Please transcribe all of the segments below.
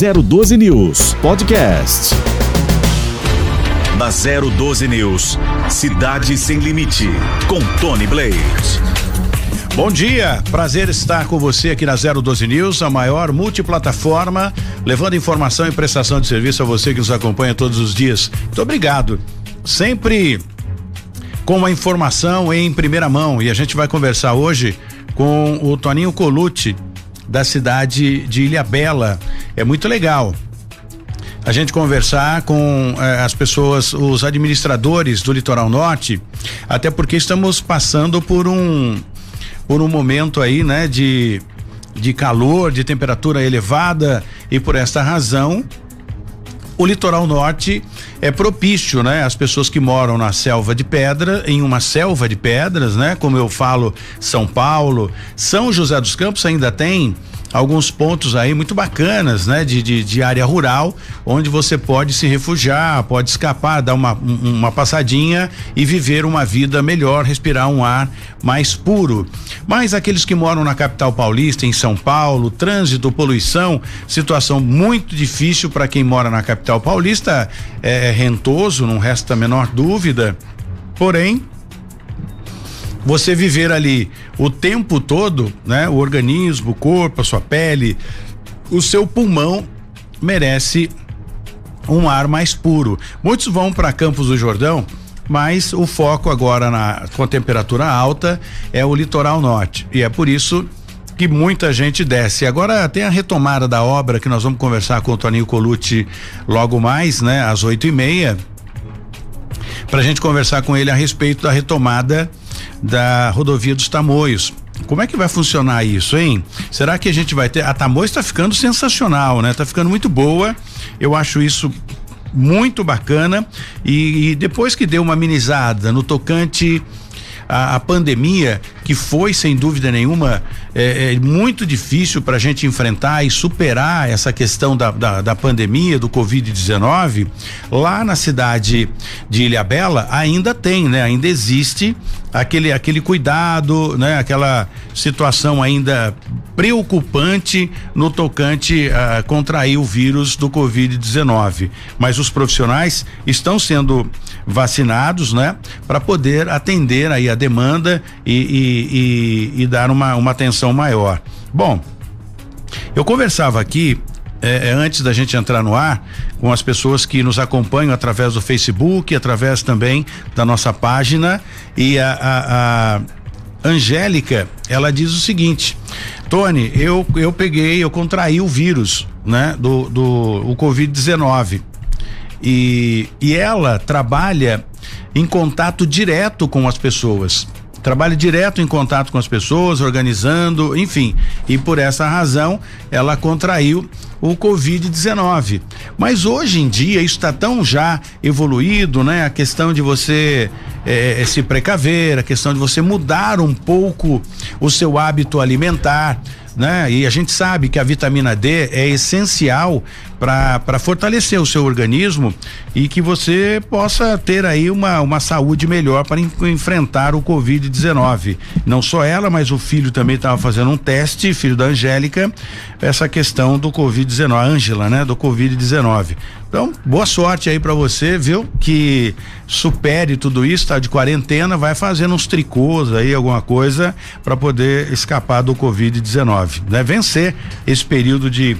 012 News Podcast. Na 012 News, Cidade Sem Limite, com Tony Blade. Bom dia, prazer estar com você aqui na 012 News, a maior multiplataforma, levando informação e prestação de serviço a você que nos acompanha todos os dias. Muito obrigado. Sempre com a informação em primeira mão e a gente vai conversar hoje com o Toninho Colucci da cidade de Ilhabela. É muito legal a gente conversar com eh, as pessoas, os administradores do litoral norte, até porque estamos passando por um por um momento aí, né, de de calor, de temperatura elevada e por esta razão o litoral norte é propício, né? As pessoas que moram na selva de pedra, em uma selva de pedras, né? Como eu falo, São Paulo, São José dos Campos ainda tem alguns pontos aí muito bacanas, né? De, de, de, área rural, onde você pode se refugiar, pode escapar, dar uma, uma passadinha e viver uma vida melhor, respirar um ar mais puro. Mas aqueles que moram na capital paulista, em São Paulo, trânsito, poluição, situação muito difícil para quem mora na capital paulista, é, é rentoso, não resta a menor dúvida. Porém, você viver ali o tempo todo, né? O organismo, o corpo, a sua pele, o seu pulmão merece um ar mais puro. Muitos vão para Campos do Jordão, mas o foco agora na com a temperatura alta é o litoral norte e é por isso que muita gente desce. Agora tem a retomada da obra que nós vamos conversar com o Toninho Colucci logo mais, né? Às oito e meia, para a gente conversar com ele a respeito da retomada da rodovia dos Tamoios. Como é que vai funcionar isso, hein? Será que a gente vai ter? A Tamoios está ficando sensacional, né? Tá ficando muito boa. Eu acho isso muito bacana e, e depois que deu uma amenizada no tocante a, a pandemia, que foi sem dúvida nenhuma é, é muito difícil para a gente enfrentar e superar essa questão da, da, da pandemia, do Covid-19, lá na cidade de Ilhabela ainda tem, né? Ainda existe aquele aquele cuidado, né? Aquela situação ainda preocupante no tocante a contrair o vírus do Covid-19. Mas os profissionais estão sendo vacinados, né? Para poder atender aí a demanda e, e, e, e dar uma, uma atenção maior. Bom, eu conversava aqui é, antes da gente entrar no ar, com as pessoas que nos acompanham através do Facebook, através também da nossa página. E a, a, a Angélica, ela diz o seguinte: Tony, eu, eu peguei, eu contraí o vírus, né? Do, do o Covid-19. E, e ela trabalha em contato direto com as pessoas trabalha direto em contato com as pessoas, organizando, enfim. E por essa razão ela contraiu o Covid-19. Mas hoje em dia isso está tão já evoluído, né? A questão de você é, se precaver, a questão de você mudar um pouco o seu hábito alimentar né? E a gente sabe que a vitamina D é essencial para fortalecer o seu organismo e que você possa ter aí uma, uma saúde melhor para enfrentar o Covid-19. Não só ela, mas o filho também estava fazendo um teste, filho da Angélica, essa questão do Covid-19, Ângela, né? Do Covid-19. Então, boa sorte aí para você, viu? Que supere tudo isso, tá de quarentena, vai fazendo uns tricôs aí, alguma coisa, para poder escapar do Covid-19, né? Vencer esse período de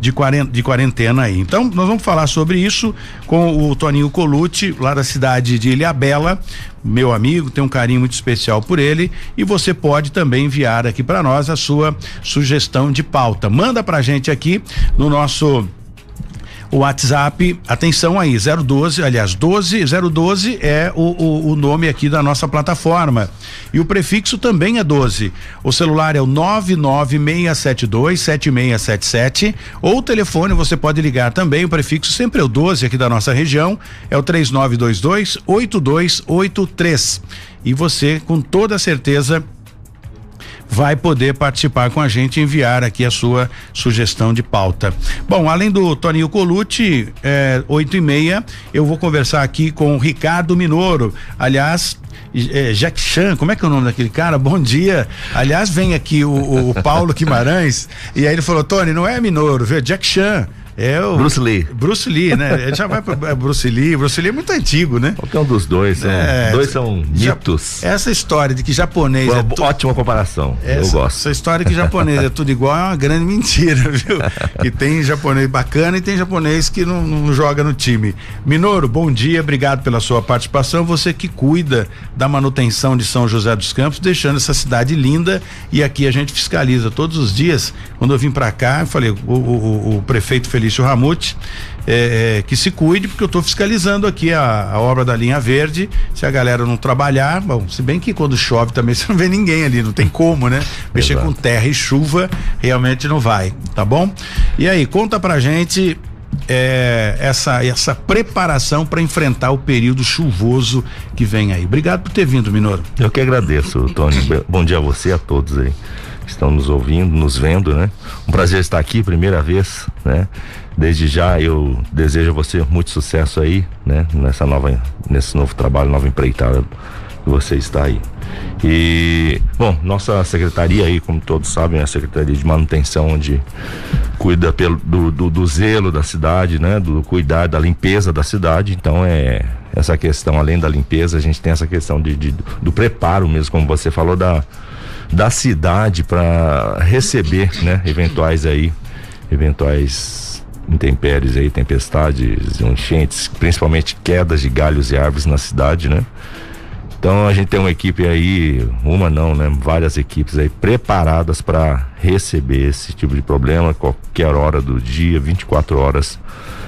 de quarentena, de quarentena aí. Então, nós vamos falar sobre isso com o Toninho Colucci, lá da cidade de Ilhabela, meu amigo, tem um carinho muito especial por ele e você pode também enviar aqui para nós a sua sugestão de pauta. Manda pra gente aqui no nosso o WhatsApp, atenção aí, 012, aliás, 12, 012 é o, o, o, nome aqui da nossa plataforma. E o prefixo também é 12. O celular é o 99672 7677 ou o telefone você pode ligar também, o prefixo sempre é o 12 aqui da nossa região, é o 3922 8283. E você, com toda certeza, vai poder participar com a gente e enviar aqui a sua sugestão de pauta. Bom, além do Toninho Colucci, é, oito e meia, eu vou conversar aqui com o Ricardo Minoro. Aliás, é, Jack Chan, como é que é o nome daquele cara? Bom dia. Aliás, vem aqui o, o Paulo Guimarães e aí ele falou: Tony, não é Minoro, viu? Jack Chan. É o Bruce Lee. Bruce Lee, né? Ele já vai para é, Bruce Lee. Bruce Lee é muito antigo, né? Qualquer um dos dois. São, é, dois são mitos. essa história de que japonês Foi é tu... ótima comparação. Essa, eu gosto. Essa história que japonês é tudo igual é uma grande mentira, viu? que tem japonês bacana e tem japonês que não, não joga no time. Minoro, bom dia, obrigado pela sua participação. Você que cuida da manutenção de São José dos Campos, deixando essa cidade linda e aqui a gente fiscaliza todos os dias. Quando eu vim para cá, eu falei, o, o, o prefeito Felício Ramute, é, é, que se cuide, porque eu estou fiscalizando aqui a, a, obra da linha verde. Se a galera não trabalhar, bom, se bem que quando chove também você não vê ninguém ali, não tem como, né? Mexer Exato. com terra e chuva realmente não vai, tá bom? E aí, conta pra gente é, essa, essa preparação para enfrentar o período chuvoso que vem aí. Obrigado por ter vindo, Minoro. Eu que agradeço, Tony. Bom dia a você, a todos aí que estão nos ouvindo, nos vendo, né? Um prazer estar aqui, primeira vez, né? Desde já eu desejo a você muito sucesso aí, né? Nessa nova, nesse novo trabalho, nova empreitada que você está aí. E, bom, nossa secretaria aí, como todos sabem, é a Secretaria de Manutenção, onde cuida pelo, do, do, do zelo da cidade, né? Do cuidar da limpeza da cidade. Então é essa questão, além da limpeza, a gente tem essa questão de, de do preparo mesmo, como você falou, da, da cidade para receber, né? Eventuais aí, eventuais intempéries aí, tempestades, enchentes, principalmente quedas de galhos e árvores na cidade, né? Então a gente tem uma equipe aí, uma não, né? Várias equipes aí preparadas para receber esse tipo de problema, qualquer hora do dia, 24 horas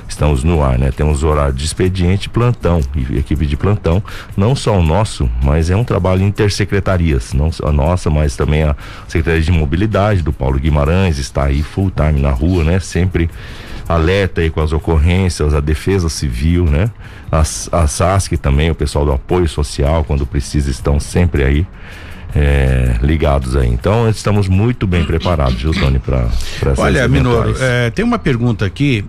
estamos no ar, né? Temos horário de expediente, plantão e equipe de plantão, não só o nosso, mas é um trabalho intersecretarias, não só a nossa, mas também a Secretaria de Mobilidade do Paulo Guimarães está aí full time na rua, né? Sempre alerta aí com as ocorrências, a Defesa Civil, né? A, a SASC também, o pessoal do apoio social, quando precisa, estão sempre aí. É, ligados aí. Então estamos muito bem preparados, viu, Tony, para Olha, Minoro, é, tem uma pergunta aqui.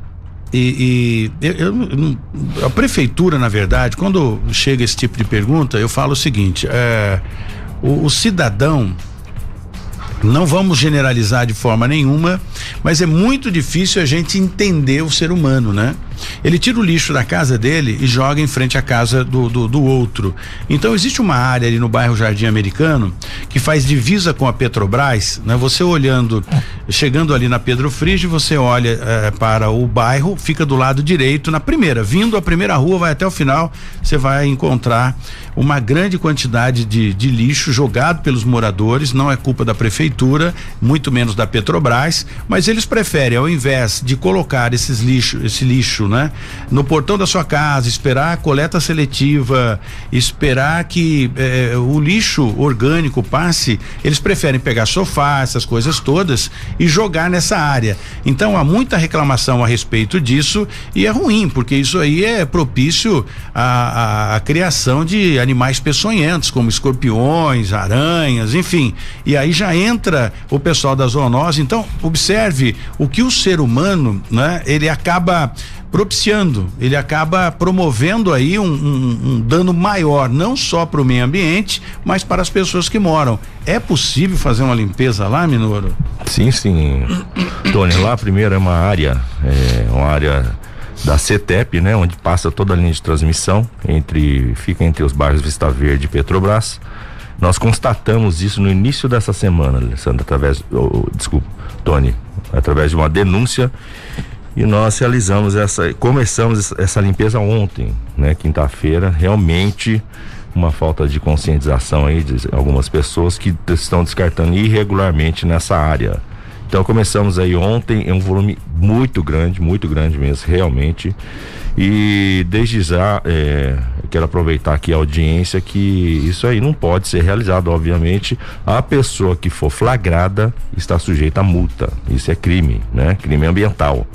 E, e eu, eu, a prefeitura, na verdade, quando chega esse tipo de pergunta, eu falo o seguinte: é, o, o cidadão não vamos generalizar de forma nenhuma, mas é muito difícil a gente entender o ser humano, né? Ele tira o lixo da casa dele e joga em frente à casa do, do, do outro. Então existe uma área ali no bairro Jardim Americano que faz divisa com a Petrobras, né? Você olhando, chegando ali na Pedro Frige, você olha eh, para o bairro, fica do lado direito, na primeira, vindo a primeira rua, vai até o final, você vai encontrar uma grande quantidade de, de lixo jogado pelos moradores, não é culpa da prefeitura, muito menos da Petrobras, mas eles preferem, ao invés de colocar esses lixo, esse lixo, né, no portão da sua casa, esperar a coleta seletiva, esperar que eh, o lixo orgânico passe, eles preferem pegar sofá, essas coisas todas e jogar nessa área. Então há muita reclamação a respeito disso e é ruim, porque isso aí é propício à, à, à criação de animais peçonhentos, como escorpiões, aranhas, enfim. E aí já entra o pessoal da zoonose. Então, observe o que o ser humano, né, ele acaba propiciando, ele acaba promovendo aí um, um, um dano maior, não só para o meio ambiente, mas para as pessoas que moram. É possível fazer uma limpeza lá, Minoro? Sim, sim. Tony, lá primeiro é uma área, é uma área da CETEP, né, onde passa toda a linha de transmissão entre fica entre os bairros Vista Verde e Petrobras. Nós constatamos isso no início dessa semana, Alessandro, através, oh, desculpa, Tony, através de uma denúncia e nós realizamos essa, começamos essa limpeza ontem, né, quinta-feira, realmente uma falta de conscientização aí de algumas pessoas que estão descartando irregularmente nessa área. Então começamos aí ontem, é um volume muito grande, muito grande mesmo, realmente. E desde já é, quero aproveitar aqui a audiência que isso aí não pode ser realizado, obviamente. A pessoa que for flagrada está sujeita a multa. Isso é crime, né? Crime ambiental.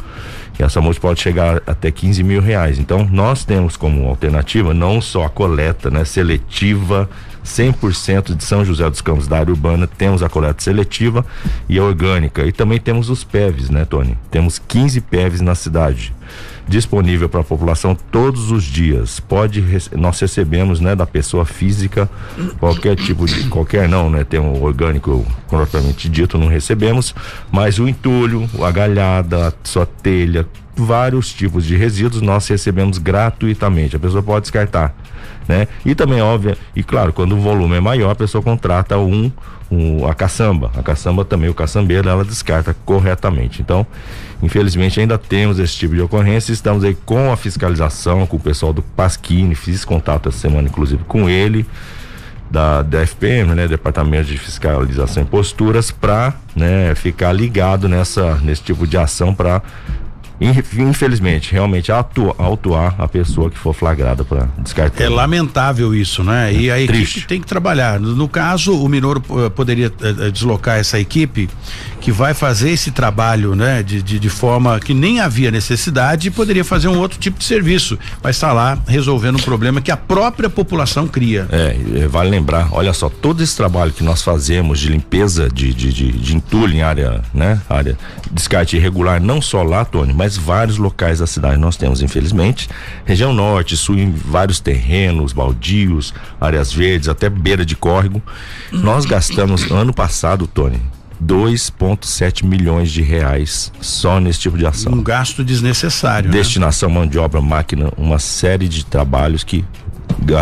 E essa multa pode chegar até 15 mil reais. Então, nós temos como alternativa não só a coleta né, seletiva 100% de São José dos Campos da área urbana, temos a coleta seletiva e a orgânica. E também temos os PEVs, né, Tony? Temos 15 PEVs na cidade. disponível para a população todos os dias. Pode nós recebemos, né, da pessoa física qualquer tipo de qualquer não, né, tem um orgânico propriamente dito não recebemos, mas o entulho, a galhada, a sua telha, vários tipos de resíduos nós recebemos gratuitamente. A pessoa pode descartar, né? E também óbvio, e claro, quando o volume é maior, a pessoa contrata um, um a caçamba. A caçamba também o caçambeiro ela descarta corretamente. Então, infelizmente ainda temos esse tipo de ocorrência. Estamos aí com a fiscalização, com o pessoal do Pasquini, fiz contato essa semana inclusive com ele da, da FPM, né, Departamento de Fiscalização e Posturas, para né, ficar ligado nessa nesse tipo de ação para infelizmente, realmente autuar, autuar a pessoa que for flagrada para descartar. É lamentável isso, né? É, e a triste. equipe tem que trabalhar. No caso, o Minoro uh, poderia uh, deslocar essa equipe que vai fazer esse trabalho, né? De, de, de, forma que nem havia necessidade e poderia fazer um outro tipo de serviço, mas está lá resolvendo um problema que a própria população cria. É, vale lembrar, olha só, todo esse trabalho que nós fazemos de limpeza de, de, de, de entulho em área, né? Área descarte irregular, não só lá, Tony, mas vários locais da cidade nós temos, infelizmente. Região norte, sul, em vários terrenos, baldios, áreas verdes, até beira de córrego. Nós gastamos ano passado, Tony, 2,7 milhões de reais só nesse tipo de ação. Um gasto desnecessário. Né? Destinação, né? mão de obra, máquina, uma série de trabalhos que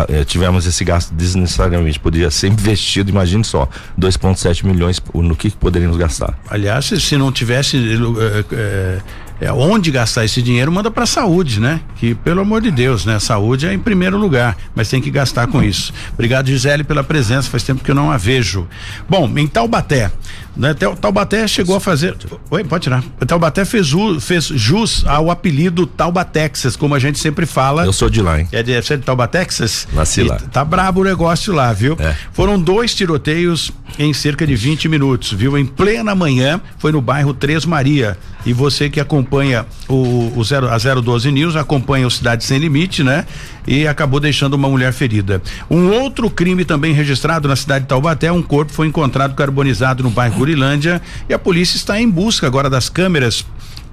eh, tivemos esse gasto desnecessariamente. Poderia ser investido, imagine só, 2,7 milhões no que, que poderíamos gastar. Aliás, se não tivesse. É, é, onde gastar esse dinheiro, manda para saúde, né? Que pelo amor de Deus, né? Saúde é em primeiro lugar, mas tem que gastar com isso. Obrigado, Gisele, pela presença. Faz tempo que eu não a vejo. Bom, em Taubaté, né? Taubaté chegou a fazer. Oi, pode tirar. Taubaté fez, fez jus ao apelido Taubatexas, como a gente sempre fala. Eu sou de lá, hein? É de, você é de Taubatexas? Nasci lá. Tá brabo o negócio lá, viu? É. Foram dois tiroteios em cerca de 20 minutos, viu? Em plena manhã, foi no bairro Três Maria. E você que acompanha o, o zero, a 012 News, acompanha o Cidade Sem Limite, né? E acabou deixando uma mulher ferida. Um outro crime também registrado na cidade de Taubaté, um corpo foi encontrado carbonizado no bairro Gurilândia e a polícia está em busca agora das câmeras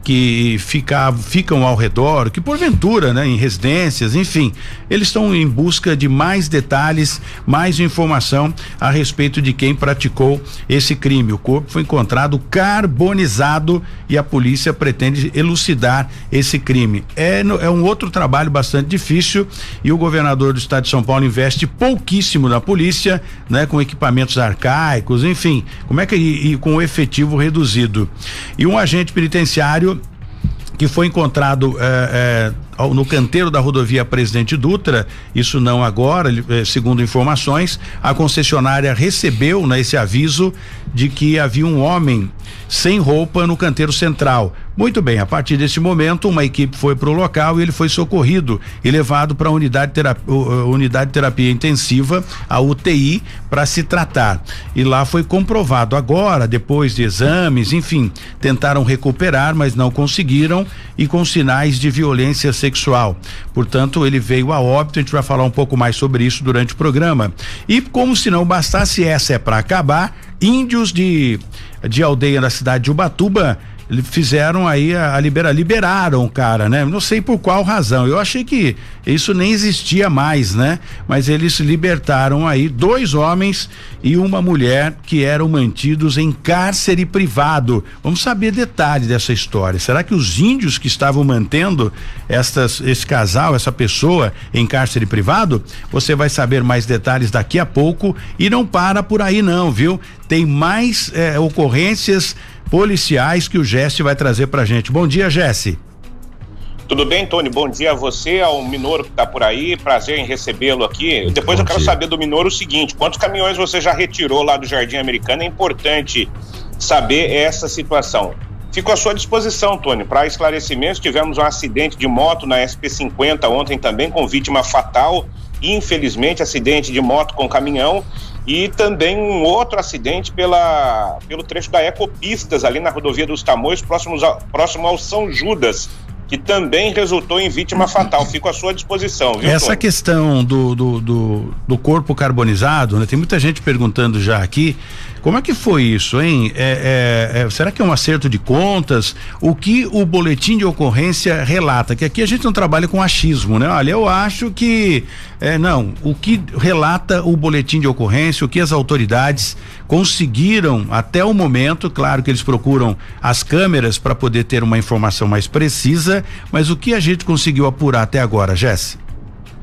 que fica, ficam ao redor, que porventura, né, em residências, enfim, eles estão em busca de mais detalhes, mais informação a respeito de quem praticou esse crime. O corpo foi encontrado carbonizado e a polícia pretende elucidar esse crime. É, é um outro trabalho bastante difícil e o governador do estado de São Paulo investe pouquíssimo na polícia, né, com equipamentos arcaicos, enfim, como é que e, e com o efetivo reduzido. E um agente penitenciário que foi encontrado é, é, no canteiro da rodovia Presidente Dutra, isso não agora, é, segundo informações, a concessionária recebeu né, esse aviso de que havia um homem sem roupa no canteiro central. Muito bem, a partir desse momento, uma equipe foi para o local e ele foi socorrido e levado para a unidade, terapia, unidade de terapia intensiva, a UTI, para se tratar. E lá foi comprovado. Agora, depois de exames, enfim, tentaram recuperar, mas não conseguiram e com sinais de violência sexual. Portanto, ele veio a óbito. A gente vai falar um pouco mais sobre isso durante o programa. E como se não bastasse, essa é para acabar. Índios de, de aldeia da cidade de Ubatuba fizeram aí a, a libera, liberaram o cara, né? Não sei por qual razão. Eu achei que isso nem existia mais, né? Mas eles libertaram aí dois homens e uma mulher que eram mantidos em cárcere privado. Vamos saber detalhes dessa história. Será que os índios que estavam mantendo estas, esse casal, essa pessoa em cárcere privado? Você vai saber mais detalhes daqui a pouco e não para por aí não, viu? Tem mais eh, ocorrências policiais que o Jesse vai trazer pra gente. Bom dia, Jesse. Tudo bem, Tony? Bom dia a você, ao Minoro que está por aí. Prazer em recebê-lo aqui. Depois Bom eu quero dia. saber do Minoro o seguinte: quantos caminhões você já retirou lá do Jardim Americano? É importante saber essa situação. Fico à sua disposição, Tony, para esclarecimentos. Tivemos um acidente de moto na SP50 ontem também, com vítima fatal. Infelizmente, acidente de moto com caminhão e também um outro acidente pela, pelo trecho da Ecopistas, ali na rodovia dos Tamoios, próximo ao, próximo ao São Judas. que também resultou em vítima fatal. Fico à sua disposição. Viu, Essa Tony? questão do, do, do, do, corpo carbonizado, né? Tem muita gente perguntando já aqui. Como é que foi isso, hein? É, é, é, será que é um acerto de contas? O que o boletim de ocorrência relata? Que aqui a gente não trabalha com achismo, né? Olha, eu acho que. É, não, o que relata o boletim de ocorrência, o que as autoridades conseguiram até o momento, claro que eles procuram as câmeras para poder ter uma informação mais precisa, mas o que a gente conseguiu apurar até agora, Jesse?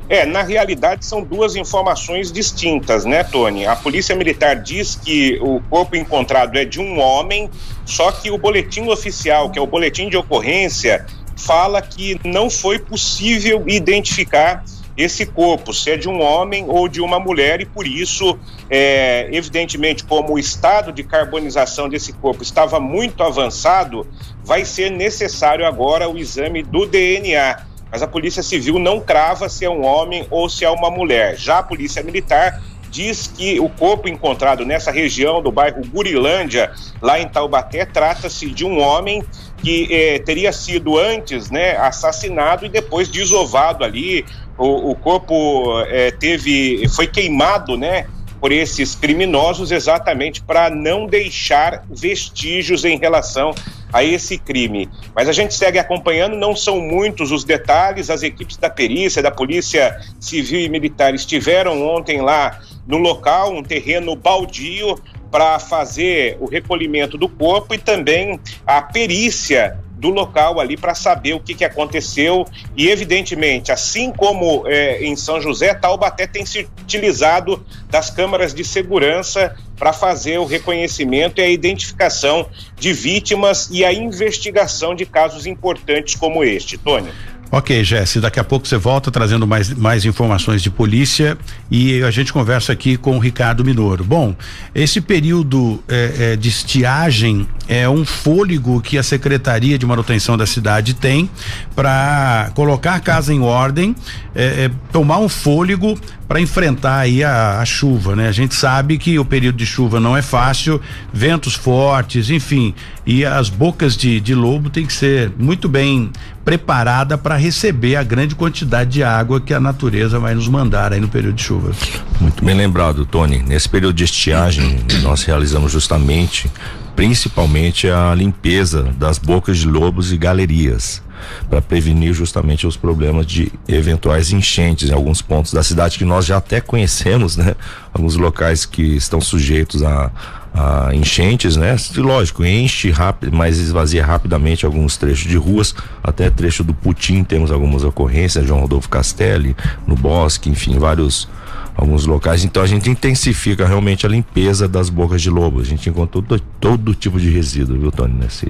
É, na realidade são duas informações distintas, né, Tony? A Polícia Militar diz que o corpo encontrado é de um homem, só que o boletim oficial, que é o boletim de ocorrência, fala que não foi possível identificar esse corpo, se é de um homem ou de uma mulher, e por isso, é, evidentemente, como o estado de carbonização desse corpo estava muito avançado, vai ser necessário agora o exame do DNA mas a Polícia Civil não crava se é um homem ou se é uma mulher. Já a Polícia Militar diz que o corpo encontrado nessa região do bairro Burilândia, lá em Taubaté, trata-se de um homem que eh, teria sido antes né, assassinado e depois desovado ali. O, o corpo eh, teve, foi queimado, né? Por esses criminosos exatamente para não deixar vestígios em relação a esse crime. Mas a gente segue acompanhando, não são muitos os detalhes, as equipes da perícia, da Polícia Civil e Militar estiveram ontem lá no local, um terreno baldio, para fazer o recolhimento do corpo e também a perícia do local ali para saber o que, que aconteceu e evidentemente assim como é, em São José Taubaté tem se utilizado das câmaras de segurança para fazer o reconhecimento e a identificação de vítimas e a investigação de casos importantes como este, Tony. Ok, Jesse, daqui a pouco você volta trazendo mais, mais informações de polícia e a gente conversa aqui com o Ricardo Minoro. Bom, esse período é, é, de estiagem é um fôlego que a Secretaria de Manutenção da cidade tem para colocar a casa em ordem, é, tomar um fôlego para enfrentar aí a, a, chuva, né? A gente sabe que o período de chuva não é fácil, ventos fortes, enfim, e as bocas de, de lobo tem que ser muito bem preparada para receber a grande quantidade de água que a natureza vai nos mandar aí no período de chuva. Muito bem lembrado, Tony. Nesse período de estiagem, nós realizamos justamente, principalmente a limpeza das bocas de lobos e galerias para prevenir justamente os problemas de eventuais enchentes em alguns pontos da cidade que nós já até conhecemos, né? Alguns locais que estão sujeitos a, a enchentes, né? Lógico, enche rápido, mas esvazia rapidamente alguns trechos de ruas, até trecho do Putim temos algumas ocorrências, João Rodolfo Castelli, no Bosque, enfim, vários alguns locais. Então a gente intensifica realmente a limpeza das bocas de lobo. A gente encontrou todo, todo tipo de resíduo, viu, Tony? Nesse,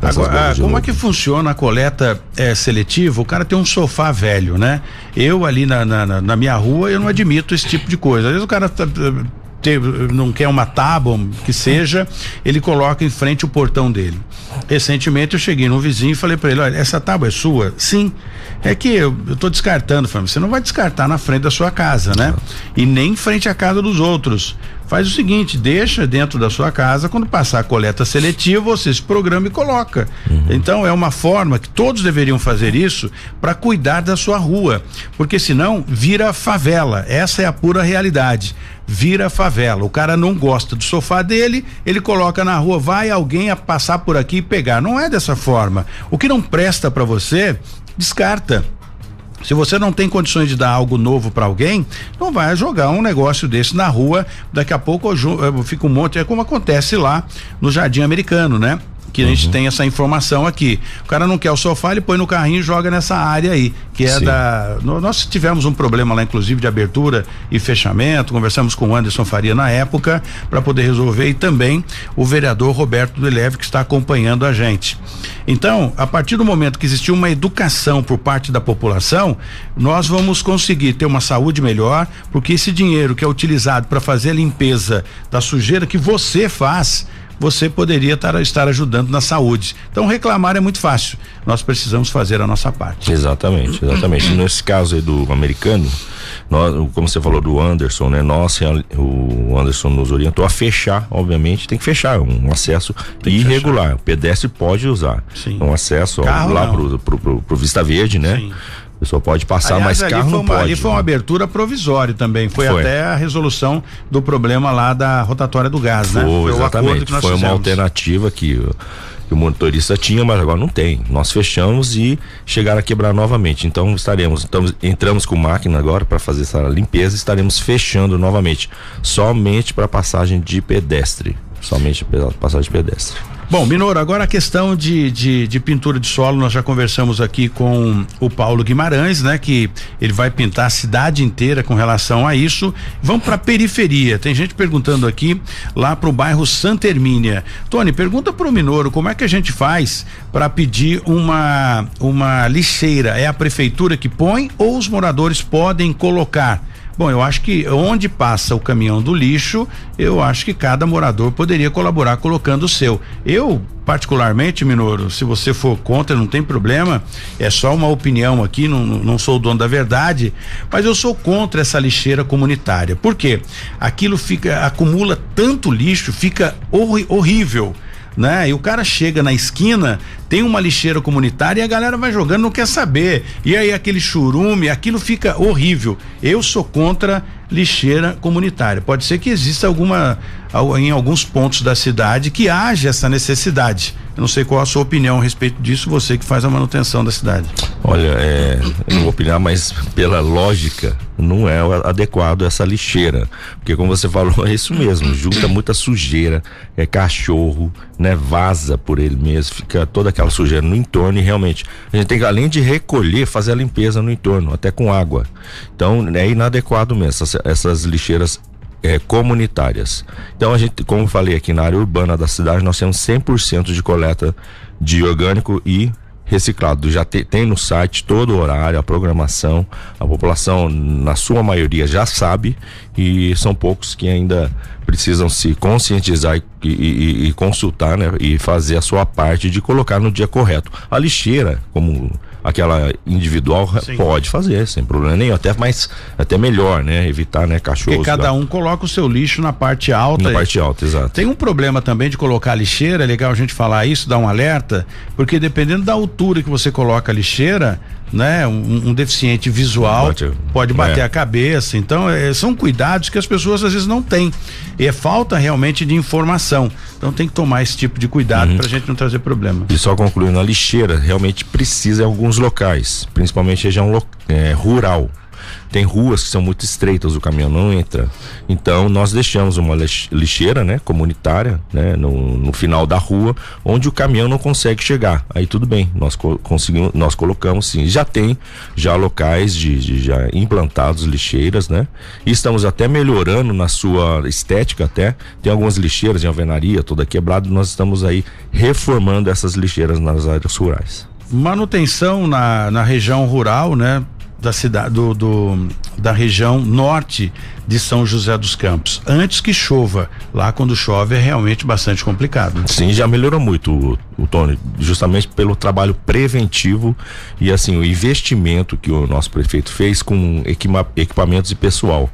Agora, ah, como lobo. é que funciona a coleta é, seletiva? O cara tem um sofá velho, né? Eu ali na, na, na minha rua, eu não admito esse tipo de coisa. Às vezes o cara tá, ter, não quer uma tábua, que seja, ele coloca em frente o portão dele. Recentemente eu cheguei num vizinho e falei para ele: olha, essa tábua é sua? Sim. É que eu, eu tô descartando, falei, você não vai descartar na frente da sua casa, né? E nem em frente à casa dos outros. Faz o seguinte, deixa dentro da sua casa, quando passar a coleta seletiva, você se programa e coloca. Uhum. Então é uma forma que todos deveriam fazer isso para cuidar da sua rua, porque senão vira favela. Essa é a pura realidade vira favela. O cara não gosta do sofá dele, ele coloca na rua, vai alguém a passar por aqui e pegar. Não é dessa forma. O que não presta para você, descarta. Se você não tem condições de dar algo novo para alguém, não vai jogar um negócio desse na rua. Daqui a pouco fica um monte. É como acontece lá no Jardim Americano, né? Que a gente uhum. tem essa informação aqui. O cara não quer o sofá, ele põe no carrinho e joga nessa área aí, que é Sim. da. nós tivemos um problema lá, inclusive, de abertura e fechamento. Conversamos com o Anderson Faria na época para poder resolver e também o vereador Roberto Deleve, que está acompanhando a gente. Então, a partir do momento que existiu uma educação por parte da população, nós vamos conseguir ter uma saúde melhor, porque esse dinheiro que é utilizado para fazer a limpeza da sujeira que você faz, você poderia tar, estar ajudando na saúde. Então reclamar é muito fácil. Nós precisamos fazer a nossa parte. Exatamente, exatamente. Nesse caso aí do americano, Nós, como você falou do Anderson, né? Nós, o Anderson nos orientou a fechar, obviamente, tem que fechar, um acesso irregular. O pedestre pode usar. Sim. Um acesso Carro, lá pro, pro, Vista Verde, né? Sim. A pessoa pode passar, Aliás, mas carro não uma, pode. Ali foi uma abertura provisória também. Foi, foi, até a resolução do problema lá da rotatória do gás, foi, né? Foi, exatamente. foi fizemos. uma alternativa que que o motorista tinha, mas agora não tem. Nós fechamos e chegaram a quebrar novamente. Então estaremos, estamos, entramos com máquina agora para fazer essa limpeza, estaremos fechando novamente, somente para passagem de pedestre, para passagem de pedestre. Bom, Minoro, agora a questão de, de, de, pintura de solo, nós já conversamos aqui com o Paulo Guimarães, né? Que ele vai pintar a cidade inteira com relação a isso. Vamos para a periferia. Tem gente perguntando aqui lá para o bairro Santa Hermínia. Tony, pergunta para o Minoro como é que a gente faz para pedir uma uma lixeira? É a prefeitura que põe ou os moradores podem colocar? Bom, eu acho que onde passa o caminhão do lixo, eu acho que cada morador poderia colaborar colocando o seu. Eu, particularmente, Minoro, se você for contra, não tem problema, é só uma opinião aqui, não, não sou o dono da verdade, mas eu sou contra essa lixeira comunitária. Por quê? Aquilo fica, acumula tanto lixo, fica horrível né? E o cara chega na esquina, tem uma lixeira comunitária e a galera vai jogando, não quer saber. E aí aquele churume, aquilo fica horrível. Eu sou contra lixeira comunitária. Pode ser que exista alguma em alguns pontos da cidade que haja essa necessidade. Eu não sei qual a sua opinião a respeito disso, você que faz a manutenção da cidade. Olha, é, eu não vou opinar, mas pela lógica, não é adequado essa lixeira. Porque como você falou, é isso mesmo, junta muita sujeira, é cachorro, né, vaza por ele mesmo, fica toda aquela sujeira no entorno e realmente a gente tem que além de recolher, fazer a limpeza no entorno, até com água. Então, é inadequado mesmo essas, essas lixeiras é, comunitárias. Então a gente, como falei aqui na área urbana da cidade, nós temos 100% de coleta de orgânico e reciclado. Já te, tem no site todo o horário, a programação. A população, na sua maioria, já sabe e são poucos que ainda precisam se conscientizar e, e, e consultar, né? E fazer a sua parte de colocar no dia correto. A lixeira, como aquela individual Sim. pode fazer, sem problema nenhum, até mais, até melhor, né? Evitar, né, cachorros. Porque cada lá. um coloca o seu lixo na parte alta. Na parte alta, exato. Tem um problema também de colocar a lixeira, é legal a gente falar isso, dar um alerta, porque dependendo da altura que você coloca a lixeira, né? Um, um deficiente visual Bate, pode bater é. a cabeça. Então, é, são cuidados que as pessoas às vezes não têm. E é falta realmente de informação. Então tem que tomar esse tipo de cuidado uhum. para a gente não trazer problema. E só concluindo, a lixeira realmente precisa em alguns locais, principalmente região é, rural tem ruas que são muito estreitas, o caminhão não entra. Então nós deixamos uma lixeira, né, comunitária, né, no, no final da rua, onde o caminhão não consegue chegar. Aí tudo bem, nós conseguimos, nós colocamos sim. Já tem já locais de, de já implantados lixeiras, né? E estamos até melhorando na sua estética até. Tem algumas lixeiras em alvenaria toda quebrada, nós estamos aí reformando essas lixeiras nas áreas rurais manutenção na, na região rural, né? Da cidade do, do, da região norte de São José dos Campos. Antes que chova, lá quando chove é realmente bastante complicado. Sim, já melhorou muito o, o Tony, justamente pelo trabalho preventivo e assim o investimento que o nosso prefeito fez com equipa, equipamentos e pessoal.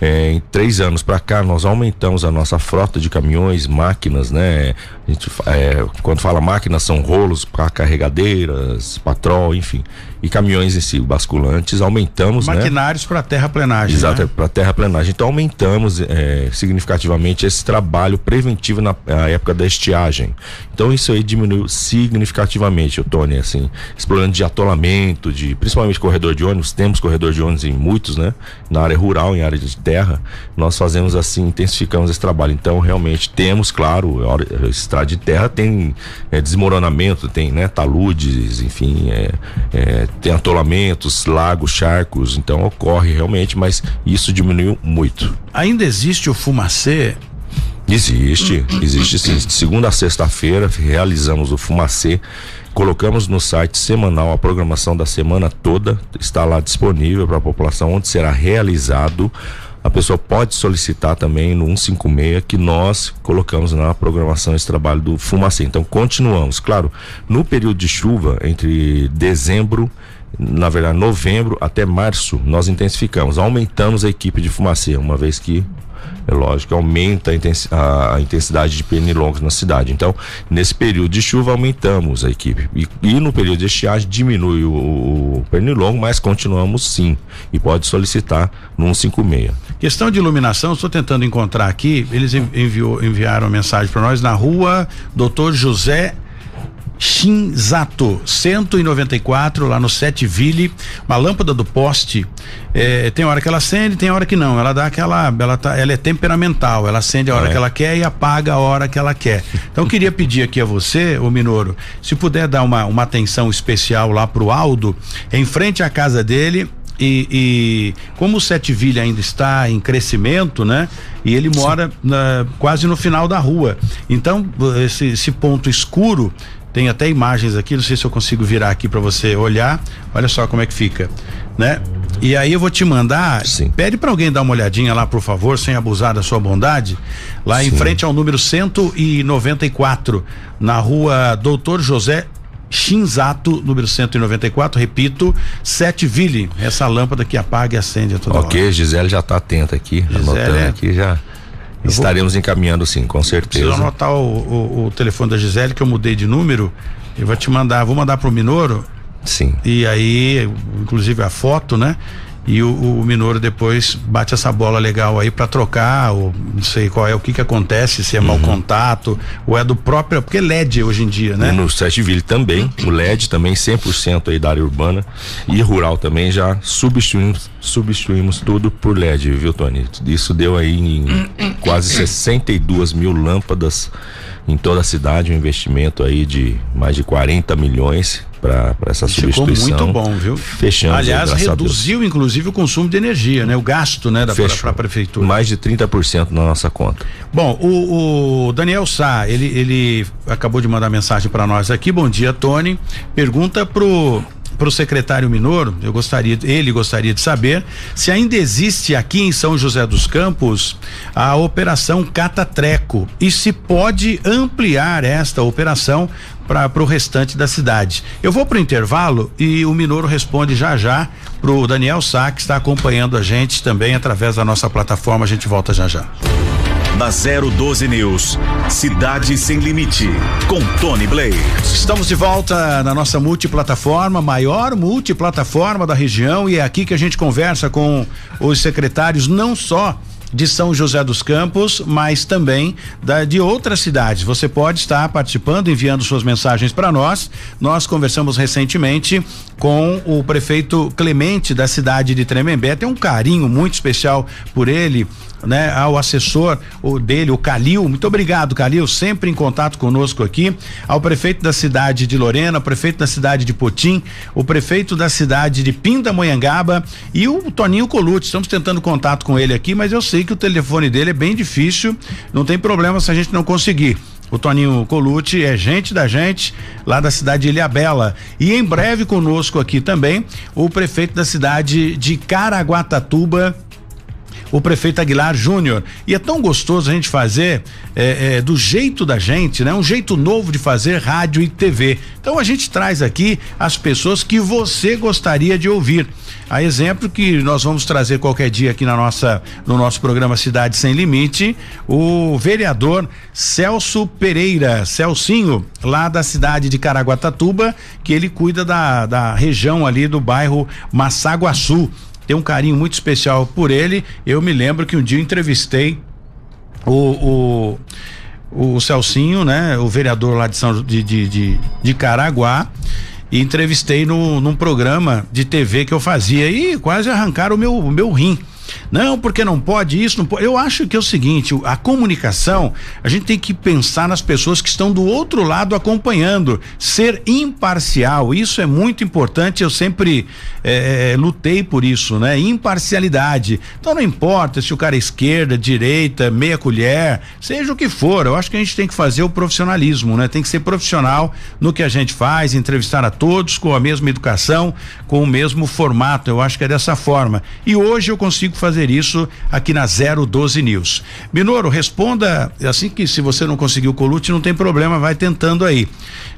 É, em três anos para cá, nós aumentamos a nossa frota de caminhões, máquinas, né? A gente, é, quando fala máquinas, são rolos para carregadeiras, patrol, enfim. E caminhões em si, basculantes, aumentamos. Né? Maquinários né? para terraplenagem. Exato, né? para terraplenagem. Então aumentamos é, significativamente esse trabalho preventivo na, na, época da estiagem. Então isso aí diminuiu significativamente, o Tony, assim, explorando de atolamento, de principalmente corredor de ônibus, temos corredor de ônibus em muitos, né? Na área rural, em área de terra, nós fazemos assim, intensificamos esse trabalho. Então realmente temos, claro, de terra tem é, desmoronamento, tem né, taludes, enfim, é, é, tem atolamentos, lagos, charcos, então ocorre realmente, mas isso diminuiu muito. Ainda existe o fumacê? Existe, existe sim. De segunda a sexta-feira realizamos o fumacê colocamos no site semanal a programação da semana toda, está lá disponível para a população, onde será realizado a pessoa pode solicitar também no 156 que nós colocamos na programação esse trabalho do Fumacê. Então continuamos, claro, no período de chuva entre dezembro na verdade, novembro até março, nós intensificamos, aumentamos a equipe de fumacê, uma vez que é lógico, aumenta a intensidade de pernilongos na cidade. Então, nesse período de chuva, aumentamos a equipe. E, e no período de estiagem, diminui o, o, pernilongo, mas continuamos sim. E pode solicitar no 156. Questão de iluminação, estou tentando encontrar aqui. Eles enviou, enviaram mensagem para nós na rua Doutor José Shinzato 194 lá no Sete Ville, uma lâmpada do poste. É, tem hora que ela acende, tem hora que não. Ela dá aquela, ela tá, ela é temperamental. Ela acende a hora é. que ela quer e apaga a hora que ela quer. Então eu queria pedir aqui a você, o Minoro, se puder dar uma, uma atenção especial lá pro Aldo, em frente à casa dele, e, e, como o Sete ainda está em crescimento, né? E ele mora na, quase no final da rua. Então, esse, esse ponto escuro tem até imagens aqui, não sei se eu consigo virar aqui para você olhar. Olha só como é que fica, né? E aí eu vou te mandar, Sim. pede para alguém dar uma olhadinha lá, por favor, sem abusar da sua bondade, lá Sim. em frente ao número 194, na rua Doutor José Shinzato, número 194, repito, Sete Ville, essa lâmpada que apaga e acende a toda Ok, hora. Gisele já está atenta aqui, Gisele, anotando é... aqui já. Estaremos vou, encaminhando sim, com certeza. Preciso anotar o, o, o, telefone da Gisele, que eu mudei de número. Eu vou te mandar, vou mandar pro Minoro. Sim. E aí, inclusive a foto, né? E o, o Minoro depois bate essa bola legal aí para trocar, ou não sei qual é o que que acontece, se é uhum. mau contato, ou é do próprio, porque é LED hoje em dia, né? No Setville também, o LED também 100% aí da área urbana e rural também já substituímos substituímos tudo por LED, viu, Tony? Isso deu aí em quase 62 mil lâmpadas em toda a cidade, um investimento aí de mais de 40 milhões para essa Ficou substituição. muito bom, viu? Fechando. Aliás, reduziu inclusive o consumo de energia, né? O gasto, né, da para a prefeitura. Mais de 30% na nossa conta. Bom, o, o, Daniel Sá, ele ele acabou de mandar mensagem para nós aqui. Bom dia, Tony. Pergunta pro para o secretário Minoro, eu gostaria, ele gostaria de saber se ainda existe aqui em São José dos Campos a operação Catatreco e se pode ampliar esta operação para o restante da cidade. Eu vou para o intervalo e o Minoro responde já já para o Daniel Sá, que está acompanhando a gente também através da nossa plataforma. A gente volta já já. Na 012 News, Cidade Sem Limite, com Tony Blair. Estamos de volta na nossa multiplataforma, maior multiplataforma da região, e é aqui que a gente conversa com os secretários, não só de São José dos Campos, mas também da, de outras cidades. Você pode estar participando, enviando suas mensagens para nós. Nós conversamos recentemente com o prefeito Clemente da cidade de Tremembé. Tem um carinho muito especial por ele né, ao assessor o dele, o Calil. Muito obrigado, Calil, sempre em contato conosco aqui. Ao prefeito da cidade de Lorena, prefeito da cidade de Potim, o prefeito da cidade de Pindamonhangaba e o Toninho Colucci. Estamos tentando contato com ele aqui, mas eu sei que o telefone dele é bem difícil. Não tem problema se a gente não conseguir. O Toninho Colucci é gente da gente, lá da cidade de Ilhabela. E em breve conosco aqui também o prefeito da cidade de Caraguatatuba, o prefeito Aguilar Júnior. E é tão gostoso a gente fazer é, é, do jeito da gente, né? Um jeito novo de fazer rádio e TV. Então a gente traz aqui as pessoas que você gostaria de ouvir. A exemplo que nós vamos trazer qualquer dia aqui na nossa no nosso programa Cidade Sem Limite, o vereador Celso Pereira, Celcinho, lá da cidade de Caraguatatuba, que ele cuida da, da região ali do bairro Massaguaçu tem um carinho muito especial por ele. Eu me lembro que um dia entrevistei o, o, o Celcinho, né? O vereador lá de São de, de, de, de Caraguá e entrevistei no, num programa de TV que eu fazia e quase arrancaram o meu, o meu rim. Não, porque não pode isso, não pode. Eu acho que é o seguinte, a comunicação, a gente tem que pensar nas pessoas que estão do outro lado acompanhando, ser imparcial, isso é muito importante, eu sempre é, lutei por isso, né? Imparcialidade. Então não importa se o cara é esquerda, direita, meia colher, seja o que for, eu acho que a gente tem que fazer o profissionalismo, né? Tem que ser profissional no que a gente faz, entrevistar a todos com a mesma educação, com o mesmo formato, eu acho que é dessa forma. E hoje eu consigo fazer isso aqui na 012 News. Minoro, responda assim que se você não conseguiu o colute, não tem problema, vai tentando aí.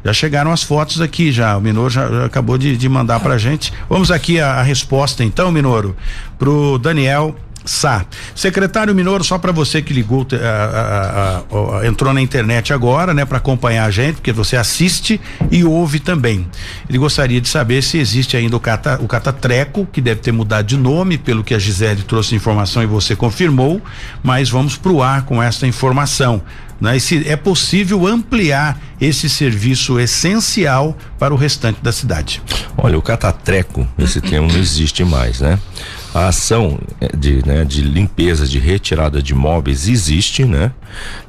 Já chegaram as fotos aqui já, o Minoro já, já acabou de, de mandar pra gente. Vamos aqui a, a resposta então, Minoro, pro Daniel Sá. Secretário Minoro, só para você que ligou, a, a, a, entrou na internet agora, né, para acompanhar a gente, porque você assiste e ouve também. Ele gostaria de saber se existe ainda o Cata, o Catatreco, que deve ter mudado de nome, pelo que a Gisele trouxe informação e você confirmou, mas vamos pro ar com esta informação. Né? E se é possível ampliar esse serviço essencial para o restante da cidade. Olha, o catatreco, esse termo não existe mais, né? A ação é, de, né, de limpeza, de retirada de móveis existe, né?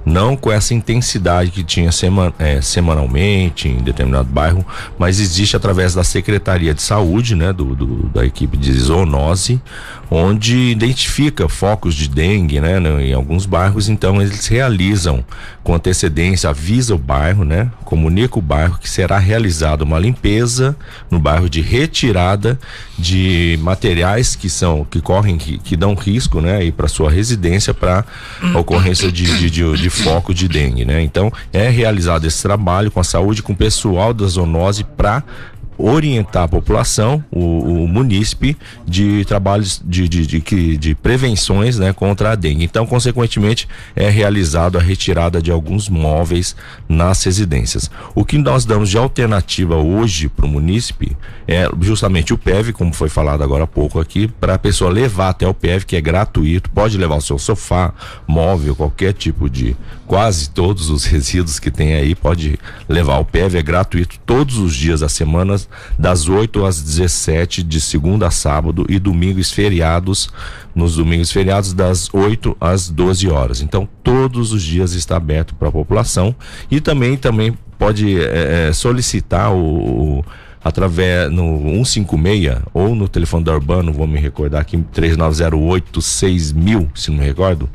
Não com essa intensidade que tinha seman, é, semanalmente em determinado bairro, mas existe através da Secretaria de Saúde, né? Do, do da equipe de zoonose, onde identifica focos de dengue, né? Em alguns bairros, então eles realizam com antecedência, avisa o bairro, né? Comunica o bairro que será realizada uma limpeza no bairro de retirada de materiais que são que correm que, que dão risco, né, e para sua residência para ocorrência de, de, de, de, foco de dengue, né? Então é realizado esse trabalho com a saúde, com o pessoal da zoonose para orientar a população, o, o munícipe, de trabalhos de, de, de, de, prevenções né, contra a dengue. Então, consequentemente, é realizado a retirada de alguns móveis nas residências. O que nós damos de alternativa hoje para o munícipe é justamente o PEV, como foi falado agora há pouco aqui, para a pessoa levar até o PEV, que é gratuito, pode levar o seu sofá, móvel, qualquer tipo de. Quase todos os resíduos que tem aí, pode levar. O PEV é gratuito todos os dias da semana das 8 às 17, de segunda a sábado, e domingos feriados, nos domingos feriados, das 8 às 12 horas. Então, todos os dias está aberto para a população e também, também pode é, solicitar o através no 156 ou no telefone da Urbano, vou me recordar aqui, 3908 6000, se não me recordo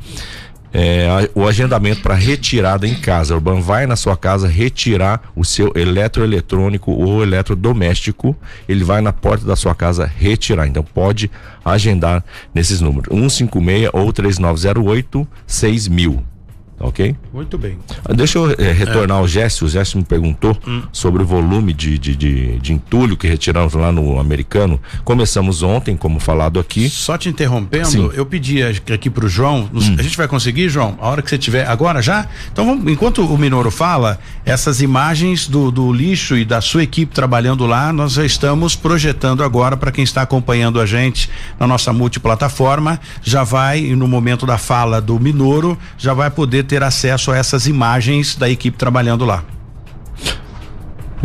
é, o agendamento para retirada em casa. O Urban vai na sua casa retirar o seu eletroeletrônico ou eletrodoméstico. Ele vai na porta da sua casa retirar. Então pode agendar nesses números: 156 ou 3908 6000 ok? Muito bem. Ah, deixa eu é, retornar é. ao Gécio. O Gécio me perguntou hum. sobre o volume de, de, de, de, entulho que retiramos lá no americano. Começamos ontem, como falado aqui. Só te interrompendo, Sim. eu pedi aqui pro João. Hum. A gente vai conseguir, João? A hora que você tiver. Agora já? Então, vamos, enquanto o Minoro fala, essas imagens do, do lixo e da sua equipe trabalhando lá, nós já estamos projetando agora para quem está acompanhando a gente na nossa multiplataforma. Já vai, no momento da fala do Minoro, já vai poder ter acesso a essas imagens da equipe trabalhando lá.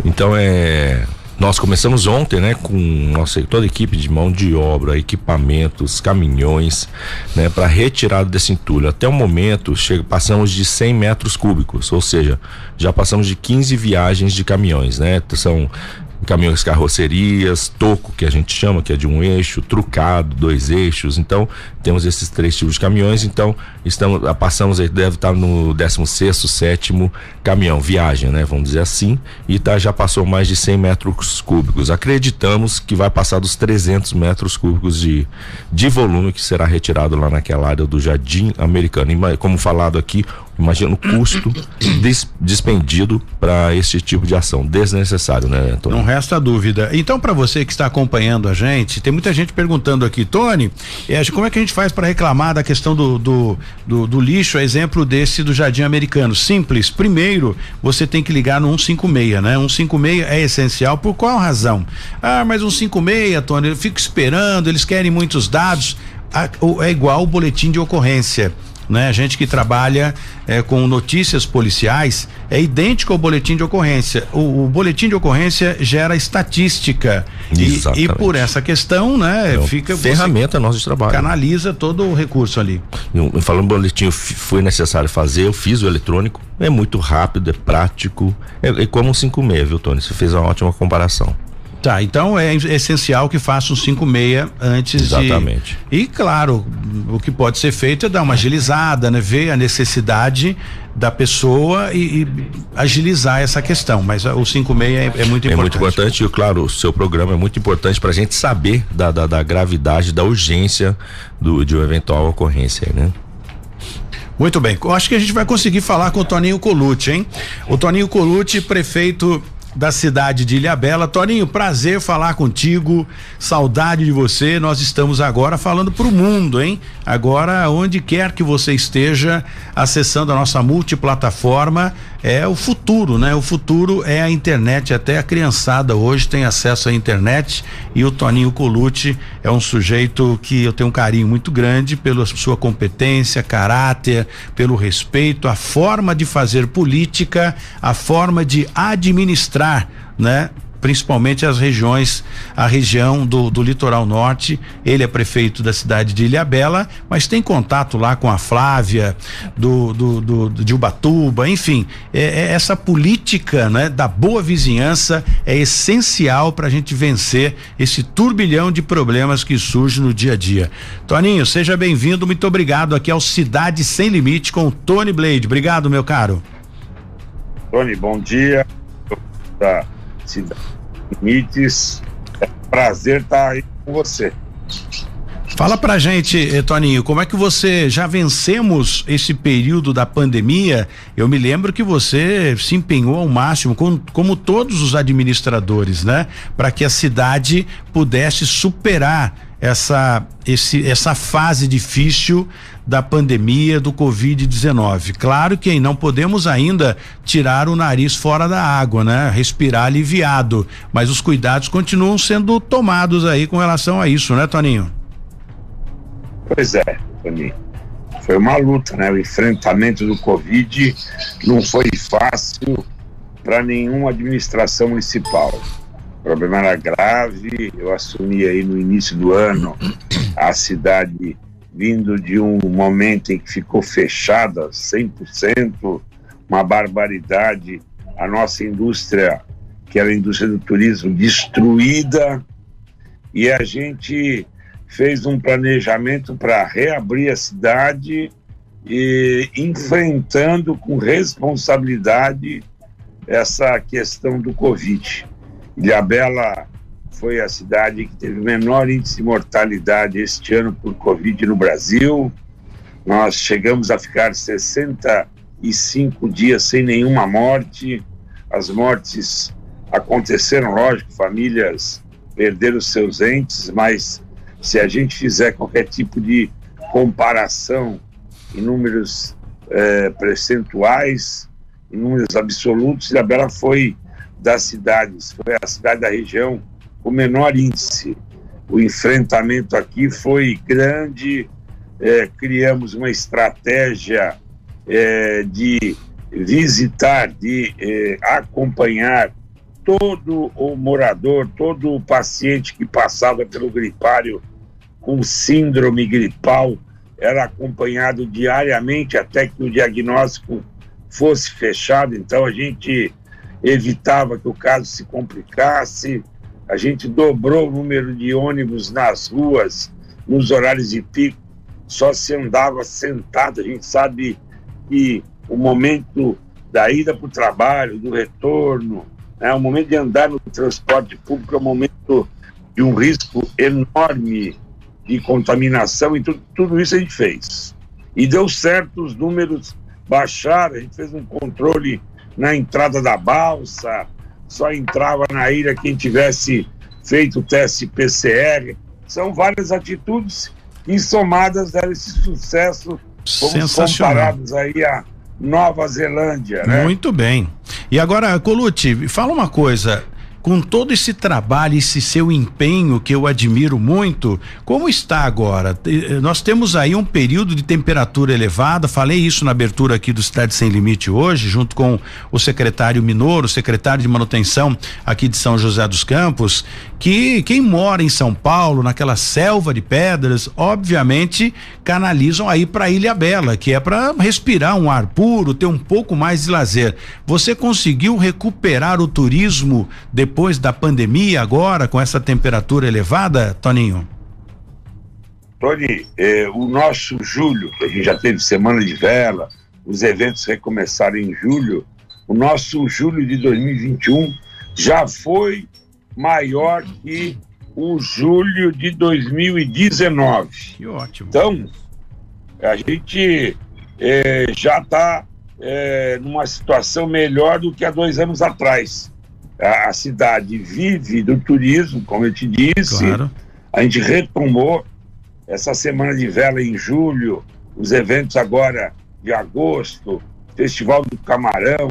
Então é nós começamos ontem, né, com nossa toda a equipe de mão de obra, equipamentos, caminhões, né, para retirada desse entulho. Até o momento, chega, passamos de 100 metros cúbicos, ou seja, já passamos de 15 viagens de caminhões, né? São caminhões carrocerias, toco que a gente chama, que é de um eixo, trucado, dois eixos. Então, temos esses três tipos de caminhões. Então, estamos, ah, passamos aí, deve estar no 16 sétimo caminhão, viagem, né? Vamos dizer assim. E tá, já passou mais de 100 metros cúbicos. Acreditamos que vai passar dos 300 metros cúbicos de, de volume que será retirado lá naquela área do Jardim Americano. E, como falado aqui, Imagina o custo des, despendido para esse tipo de ação, desnecessário, né, Tony? Não resta dúvida. Então, para você que está acompanhando a gente, tem muita gente perguntando aqui, Tony, é, como é que a gente faz para reclamar da questão do, do, do, do lixo, exemplo desse do Jardim Americano? Simples. Primeiro, você tem que ligar no 156, né? 156 é essencial. Por qual razão? Ah, mas 156, Tony, eu fico esperando, eles querem muitos dados. É igual o boletim de ocorrência né? A gente que trabalha é, com notícias policiais é idêntico ao boletim de ocorrência. O, o boletim de ocorrência gera estatística e, e, por essa questão, né? É fica ferramenta nosso de trabalho. Canaliza todo o recurso ali. Eu, falando boletim, foi necessário fazer, eu fiz o eletrônico. É muito rápido, é prático. É, é como um 56, viu, Tony? Você fez uma ótima comparação. Tá, então é essencial que faça um 56 antes Exatamente. de. E claro, o que pode ser feito é dar uma agilizada, né? Ver a necessidade da pessoa e, e agilizar essa questão. Mas o 56 é, é muito importante. É muito importante e, claro, o seu programa é muito importante para a gente saber da, da, da, gravidade, da urgência do, de uma eventual ocorrência, né? Muito bem, eu acho que a gente vai conseguir falar com o Toninho Colucci, hein? O Toninho Colucci, prefeito da cidade de Ilhabela. Toninho, prazer falar contigo, saudade de você. Nós estamos agora falando para o mundo, hein? Agora, onde quer que você esteja, acessando a nossa multiplataforma, é o futuro, né? O futuro é a internet. Até a criançada hoje tem acesso à internet e o Toninho Colucci é um sujeito que eu tenho um carinho muito grande pela sua competência, caráter, pelo respeito, a forma de fazer política, a forma de administrar, né? Principalmente as regiões, a região do, do litoral norte. Ele é prefeito da cidade de Ilhabela, mas tem contato lá com a Flávia do, do, do de Ubatuba, enfim, é, é essa política, né, da boa vizinhança é essencial para a gente vencer esse turbilhão de problemas que surge no dia a dia. Toninho, seja bem-vindo, muito obrigado aqui ao Cidade Sem Limite com o Tony Blade. Obrigado, meu caro. Tony, bom dia. Cidade limites. É um prazer estar aí com você. Fala pra gente, eh, Toninho, como é que você já vencemos esse período da pandemia? Eu me lembro que você se empenhou ao máximo, com, como todos os administradores, né? Para que a cidade pudesse superar essa, esse, essa fase difícil da pandemia do Covid-19. Claro que não podemos ainda tirar o nariz fora da água, né? Respirar aliviado, mas os cuidados continuam sendo tomados aí com relação a isso, né, Toninho? Pois é, Toninho. Foi uma luta, né? O enfrentamento do Covid não foi fácil para nenhuma administração municipal. O problema era grave. Eu assumi aí no início do ano a cidade vindo de um momento em que ficou fechada 100%, uma barbaridade. A nossa indústria, que era a indústria do turismo, destruída. E a gente fez um planejamento para reabrir a cidade e enfrentando com responsabilidade essa questão do Covid. Ilhabela foi a cidade que teve o menor índice de mortalidade este ano por Covid no Brasil. Nós chegamos a ficar 65 dias sem nenhuma morte. As mortes aconteceram, lógico, famílias perderam seus entes, mas se a gente fizer qualquer tipo de comparação em números eh, percentuais, em números absolutos, Ilhabela foi das cidades, foi a cidade da região com menor índice. O enfrentamento aqui foi grande, é, criamos uma estratégia é, de visitar, de é, acompanhar todo o morador, todo o paciente que passava pelo gripário com síndrome gripal, era acompanhado diariamente até que o diagnóstico fosse fechado. Então a gente evitava que o caso se complicasse. A gente dobrou o número de ônibus nas ruas, nos horários de pico, só se andava sentado. A gente sabe que o momento da ida para o trabalho, do retorno, né, o momento de andar no transporte público é um momento de um risco enorme de contaminação e tudo, tudo isso a gente fez. E deu certo, os números baixaram, a gente fez um controle na entrada da balsa, só entrava na ilha quem tivesse feito o teste PCR. São várias atitudes que somadas deram esse sucesso, fomos comparados aí a Nova Zelândia, né? Muito bem. E agora, Colucci, fala uma coisa, com todo esse trabalho, esse seu empenho que eu admiro muito, como está agora? Eh, nós temos aí um período de temperatura elevada, falei isso na abertura aqui do Cidade Sem Limite hoje, junto com o secretário Minoro, secretário de manutenção aqui de São José dos Campos, que quem mora em São Paulo, naquela selva de pedras, obviamente canalizam aí para Ilha Bela, que é para respirar um ar puro, ter um pouco mais de lazer. Você conseguiu recuperar o turismo depois depois da pandemia agora, com essa temperatura elevada, Toninho? Tony, eh, o nosso julho, que a gente já teve semana de vela, os eventos recomeçarem em julho, o nosso julho de 2021 já foi maior que o julho de 2019. Que ótimo. Então, a gente é, já está é, numa situação melhor do que há dois anos atrás. A, a, cidade vive do turismo, como eu te disse. Claro. A gente retomou essa semana de vela em julho, os eventos agora de agosto, Festival do Camarão,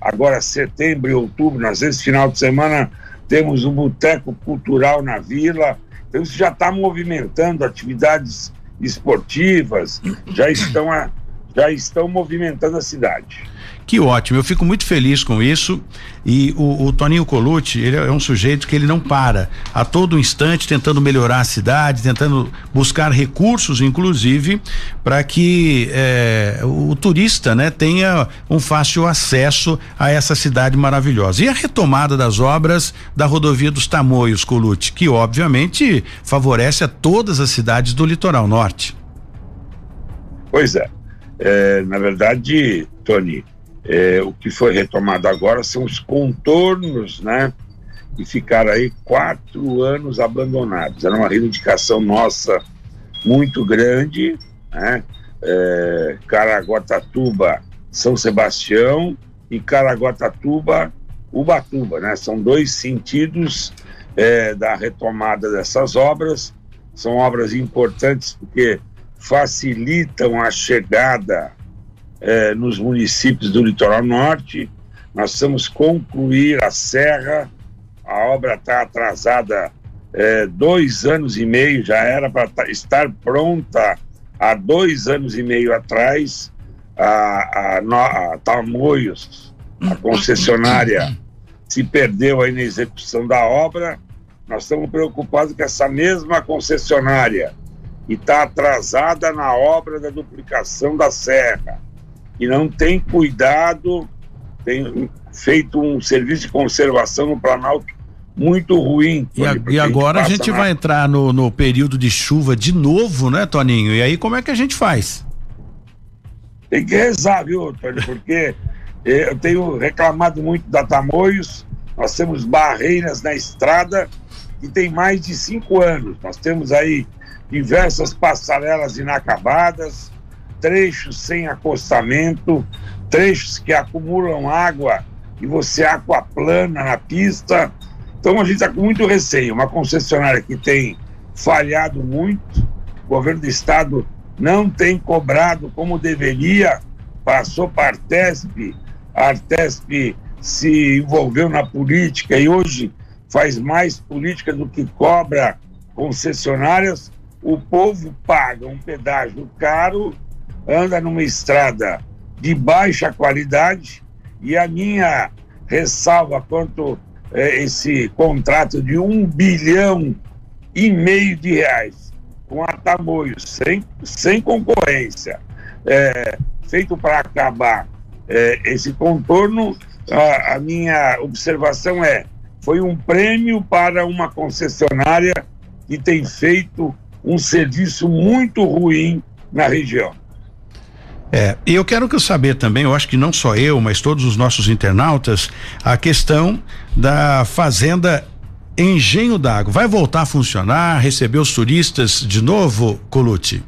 agora setembro e outubro, nós esse final de semana temos um boteco cultural na vila, então isso já está movimentando atividades esportivas, já estão, a, já estão movimentando a cidade. Que ótimo, eu fico muito feliz com isso. E o, o, Toninho Colucci, ele é um sujeito que ele não para a todo instante tentando melhorar a cidade, tentando buscar recursos, inclusive, para que eh, o, o, turista, né, tenha um fácil acesso a essa cidade maravilhosa. E a retomada das obras da rodovia dos Tamoios, Colucci, que obviamente favorece a todas as cidades do litoral norte. Pois é, é na verdade, Tony, é, o que foi retomado agora são os contornos, né? E ficaram aí quatro anos abandonados. Era uma reivindicação nossa muito grande, né? É, Caraguatatuba, São Sebastião e Caraguatatuba, Ubatuba, né? São dois sentidos é, da retomada dessas obras. São obras importantes porque facilitam a chegada é, nos municípios do litoral norte. Nós precisamos concluir a serra. A obra está atrasada é, dois anos e meio, já era para estar pronta há dois anos e meio atrás. A, a, a Tamoios, a concessionária, se perdeu aí na execução da obra. Nós estamos preocupados com essa mesma concessionária está atrasada na obra da duplicação da serra e não tem cuidado, tem feito um serviço de conservação no Planalto muito ruim. E, a, e agora a gente, a gente vai entrar no, no período de chuva de novo, né, Toninho? E aí como é que a gente faz? Tem que rezar, viu, Tony? Porque eu tenho reclamado muito da Tamoios, nós temos barreiras na estrada que tem mais de cinco anos. Nós temos aí diversas passarelas inacabadas, trechos sem acostamento, trechos que acumulam água e você aquaplana na pista. Então a gente está com muito receio. Uma concessionária que tem falhado muito, o governo do estado não tem cobrado como deveria, passou para a Artesp, a Artesp se envolveu na política e hoje faz mais política do que cobra concessionárias. O povo paga um pedágio caro anda numa estrada de baixa qualidade e a minha ressalva quanto é, esse contrato de um bilhão e meio de reais com a sem, sem concorrência, é, feito para acabar é, esse contorno, a, a minha observação é foi um prêmio para uma concessionária que tem feito um serviço muito ruim na região. É, e eu quero que saber também, eu acho que não só eu, mas todos os nossos internautas, a questão da fazenda Engenho d'Água. Vai voltar a funcionar, receber os turistas de novo, Colucci?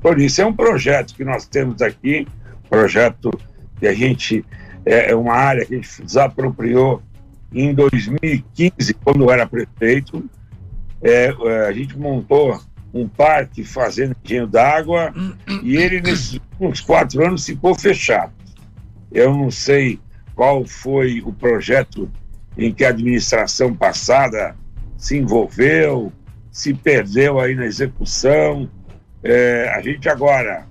Por isso, é um projeto que nós temos aqui, projeto que a gente, é, é uma área que a gente desapropriou em 2015, quando eu era prefeito. É, é a gente montou um parque fazendo engenho d'água e ele nesses últimos quatro anos ficou fechado. Eu não sei qual foi o projeto em que a administração passada se envolveu, se perdeu aí na execução. É, a gente agora,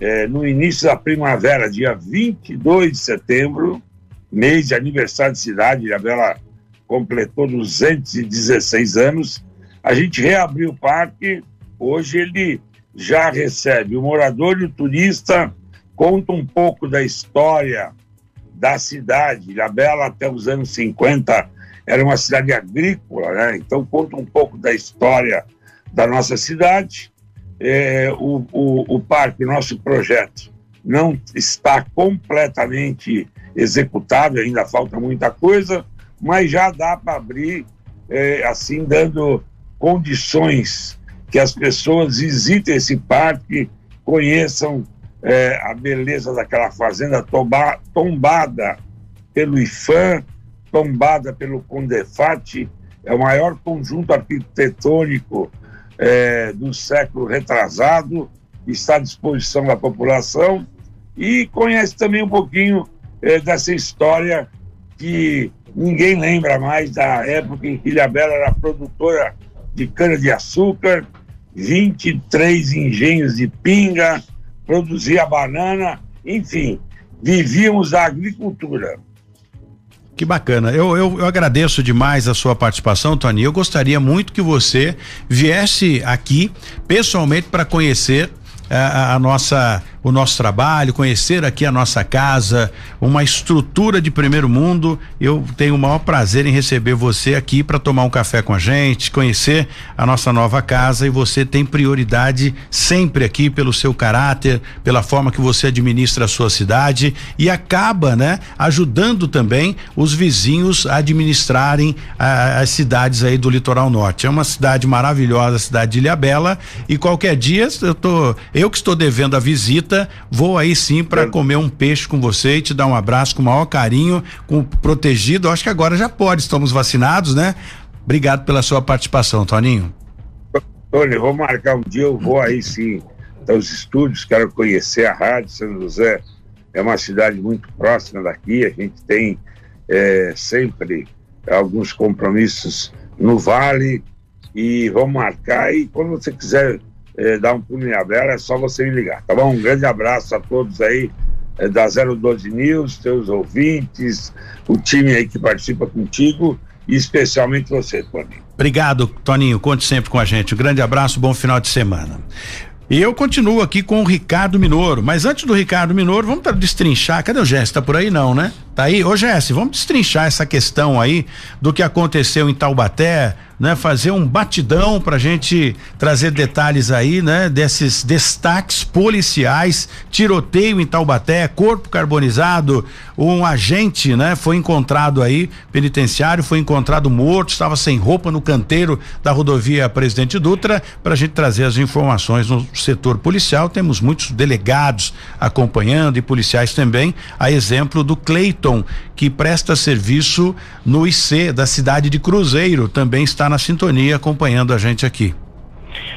é, no início da primavera, dia 22 de setembro, mês de aniversário de cidade, a Bela completou 216 anos, a gente reabriu o parque Hoje ele já recebe. O morador e o turista conta um pouco da história da cidade. Ilhabela, até os anos 50, era uma cidade agrícola, né? então conta um pouco da história da nossa cidade. É, o, o, o parque, nosso projeto, não está completamente executado, ainda falta muita coisa, mas já dá para abrir, é, assim, dando condições que as pessoas visitem esse parque, conheçam é, a beleza daquela fazenda tomba, tombada pelo IFAM, tombada pelo Condefat, é o maior conjunto arquitetônico é, do século retrasado, está à disposição da população e conhece também um pouquinho é, dessa história que ninguém lembra mais da época em que Ilhabela era produtora de cana-de-açúcar, 23 engenhos de pinga, produzia banana, enfim, vivíamos da agricultura. Que bacana. Eu, eu, eu, agradeço demais a sua participação, Tony. Eu gostaria muito que você viesse aqui pessoalmente para conhecer a, a, nossa o nosso trabalho, conhecer aqui a nossa casa, uma estrutura de primeiro mundo. Eu tenho o maior prazer em receber você aqui para tomar um café com a gente, conhecer a nossa nova casa e você tem prioridade sempre aqui pelo seu caráter, pela forma que você administra a sua cidade e acaba, né, ajudando também os vizinhos a administrarem as cidades aí do litoral norte. É uma cidade maravilhosa, a cidade de Ilhabela e qualquer dia eu tô eu que estou devendo a visita vou aí sim para comer um peixe com você e te dar um abraço com o maior carinho, com protegido. Acho que agora já pode, estamos vacinados, né? Obrigado pela sua participação, Toninho. Tony, vou marcar um dia, eu vou aí sim aos estúdios, quero conhecer a Rádio São José. É uma cidade muito próxima daqui, a gente tem é, sempre alguns compromissos no Vale e vamos marcar. E quando você quiser eh, dar um pulo em Abela, é só você me ligar, tá bom? Um grande abraço a todos aí eh, da 012 News, teus ouvintes, o time aí que participa contigo e especialmente você, Toninho. Obrigado, Toninho. Conte sempre com a gente. Um grande abraço, bom final de semana. E eu continuo aqui com o Ricardo Minoro, mas antes do Ricardo Minoro, vamos destrinchar. Cadê o Jesse? Tá por aí não, né? Tá aí? Ô Jesse, vamos destrinchar essa questão aí do que aconteceu em Taubaté, né, fazer um batidão para a gente trazer detalhes aí, né, desses destaques policiais, tiroteio em Taubaté, corpo carbonizado, um agente, né, foi encontrado aí penitenciário, foi encontrado morto, estava sem roupa no canteiro da rodovia Presidente Dutra, para a gente trazer as informações no setor policial. Temos muitos delegados acompanhando e policiais também, a exemplo do Cleiton, que presta serviço no IC da cidade de Cruzeiro, também está na sintonia acompanhando a gente aqui.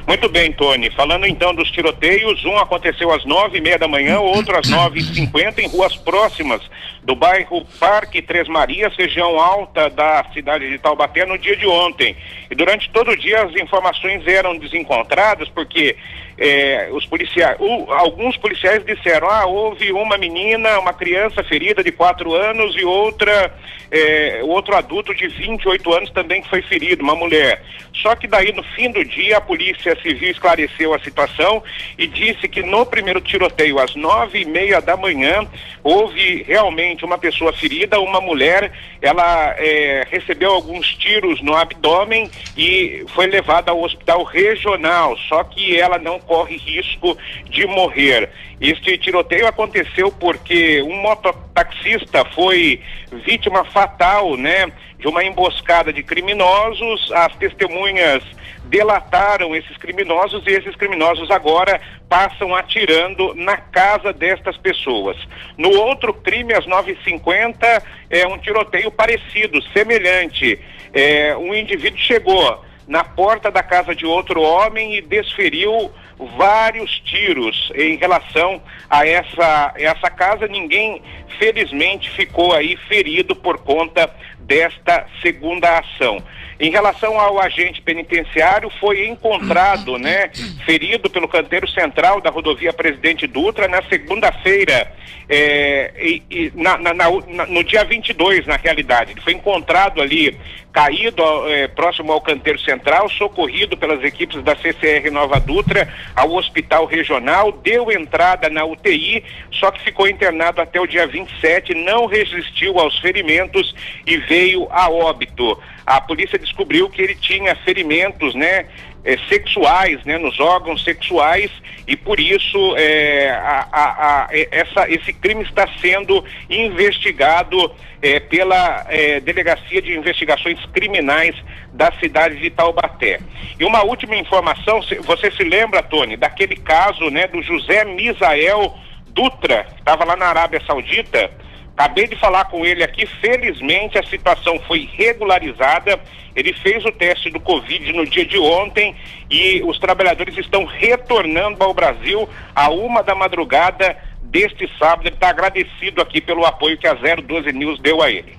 Muito bem, Tony. Falando então dos tiroteios, um aconteceu às nove e meia da manhã, outro às nove e cinquenta em ruas próximas do bairro Parque Três Marias, região alta da cidade de Taubaté, no dia de ontem. E durante todo o dia as informações eram desencontradas, porque é, os policiais, o, alguns policiais disseram, ah, houve uma menina, uma criança ferida de quatro anos e outra, é, outro adulto de 28 anos também que foi ferido, uma mulher. Só que daí no fim do dia a polícia civil esclareceu a situação e disse que no primeiro tiroteio às nove e meia da manhã houve realmente uma pessoa ferida, uma mulher, ela é, recebeu alguns tiros no abdômen e foi levada ao hospital regional, só que ela não corre risco de morrer. Este tiroteio aconteceu porque um mototaxista foi vítima fatal, né, de uma emboscada de criminosos. As testemunhas delataram esses criminosos e esses criminosos agora passam atirando na casa destas pessoas. No outro crime, às 9h50, é um tiroteio parecido, semelhante. É, um indivíduo chegou na porta da casa de outro homem e desferiu vários tiros em relação a essa, essa casa. Ninguém, felizmente, ficou aí ferido por conta desta segunda ação. Em relação ao agente penitenciário, foi encontrado, né, ferido pelo canteiro central da rodovia Presidente Dutra na segunda-feira, é, e, e na, na, na, no dia 22, na realidade. Ele foi encontrado ali, caído é, próximo ao canteiro central, socorrido pelas equipes da CCR Nova Dutra ao hospital regional, deu entrada na UTI, só que ficou internado até o dia 27, não resistiu aos ferimentos e veio a óbito. A polícia descobriu que ele tinha ferimentos, né, é, sexuais, né, nos órgãos sexuais e por isso é, a, a, a, essa, esse crime está sendo investigado é, pela é, Delegacia de Investigações Criminais da cidade de Taubaté. E uma última informação, você se lembra, Tony, daquele caso né, do José Misael Dutra, que estava lá na Arábia Saudita? Acabei de falar com ele aqui, felizmente a situação foi regularizada. Ele fez o teste do Covid no dia de ontem e os trabalhadores estão retornando ao Brasil a uma da madrugada deste sábado. Ele está agradecido aqui pelo apoio que a 012 News deu a ele.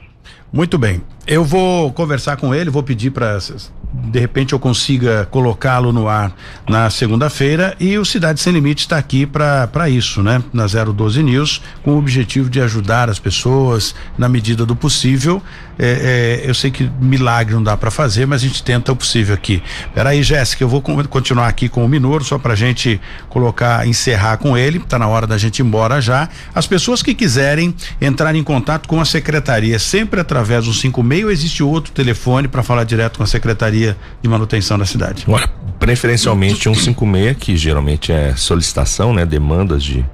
Muito bem. Eu vou conversar com ele, vou pedir para de repente eu consiga colocá-lo no ar na segunda-feira e o Cidade Sem Limite está aqui para isso, né? Na 012 News, com o objetivo de ajudar as pessoas na medida do possível. É, é, eu sei que milagre não dá para fazer, mas a gente tenta o possível aqui. Peraí, Jéssica, eu vou continuar aqui com o Minoro, só pra gente colocar, encerrar com ele, tá na hora da gente ir embora já. As pessoas que quiserem entrar em contato com a secretaria, sempre através do 56 ou existe outro telefone para falar direto com a secretaria de Manutenção da cidade? Olha, preferencialmente 156, que geralmente é solicitação, né? Demandas de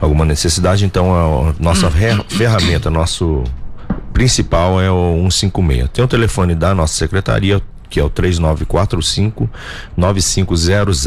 alguma necessidade. Então, a nossa ferramenta, nosso principal é o 156. Tem o telefone da nossa secretaria, que é o 3945 9500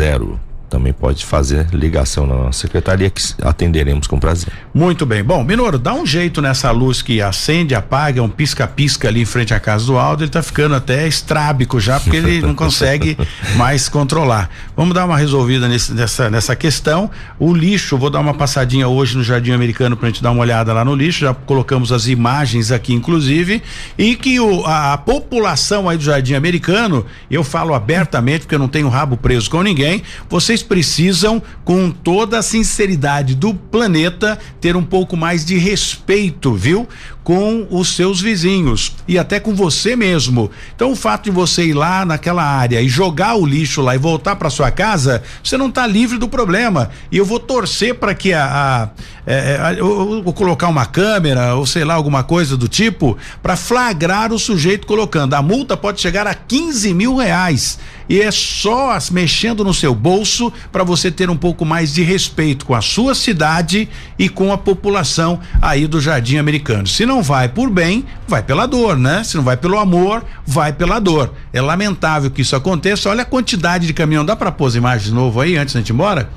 também pode fazer ligação na nossa secretaria que atenderemos com prazer. Muito bem. Bom, Minoro, dá um jeito nessa luz que acende, apaga, um pisca-pisca ali em frente à casa do Aldo, ele tá ficando até estrábico já, porque ele não consegue mais controlar. Vamos dar uma resolvida nesse, nessa, nessa questão. O lixo, vou dar uma passadinha hoje no Jardim Americano pra gente dar uma olhada lá no lixo, já colocamos as imagens aqui, inclusive, e que o, a, a população aí do Jardim Americano, eu falo abertamente, porque eu não tenho rabo preso com ninguém, vocês vocês precisam, com toda a sinceridade do planeta, ter um pouco mais de respeito, viu? Com os seus vizinhos e até com você mesmo. Então, o fato de você ir lá naquela área e jogar o lixo lá e voltar para sua casa, você não está livre do problema. E eu vou torcer para que a, a, é, é eu, eu colocar uma câmera ou sei lá alguma coisa do tipo para flagrar o sujeito colocando. A multa pode chegar a 15 mil reais e é só mexendo no seu bolso para você ter um pouco mais de respeito com a sua cidade e com a população aí do Jardim Americano. Se não vai por bem, vai pela dor, né? Se não vai pelo amor, vai pela dor. É lamentável que isso aconteça. Olha a quantidade de caminhão. Dá para pôr as imagens de novo aí antes da gente ir embora?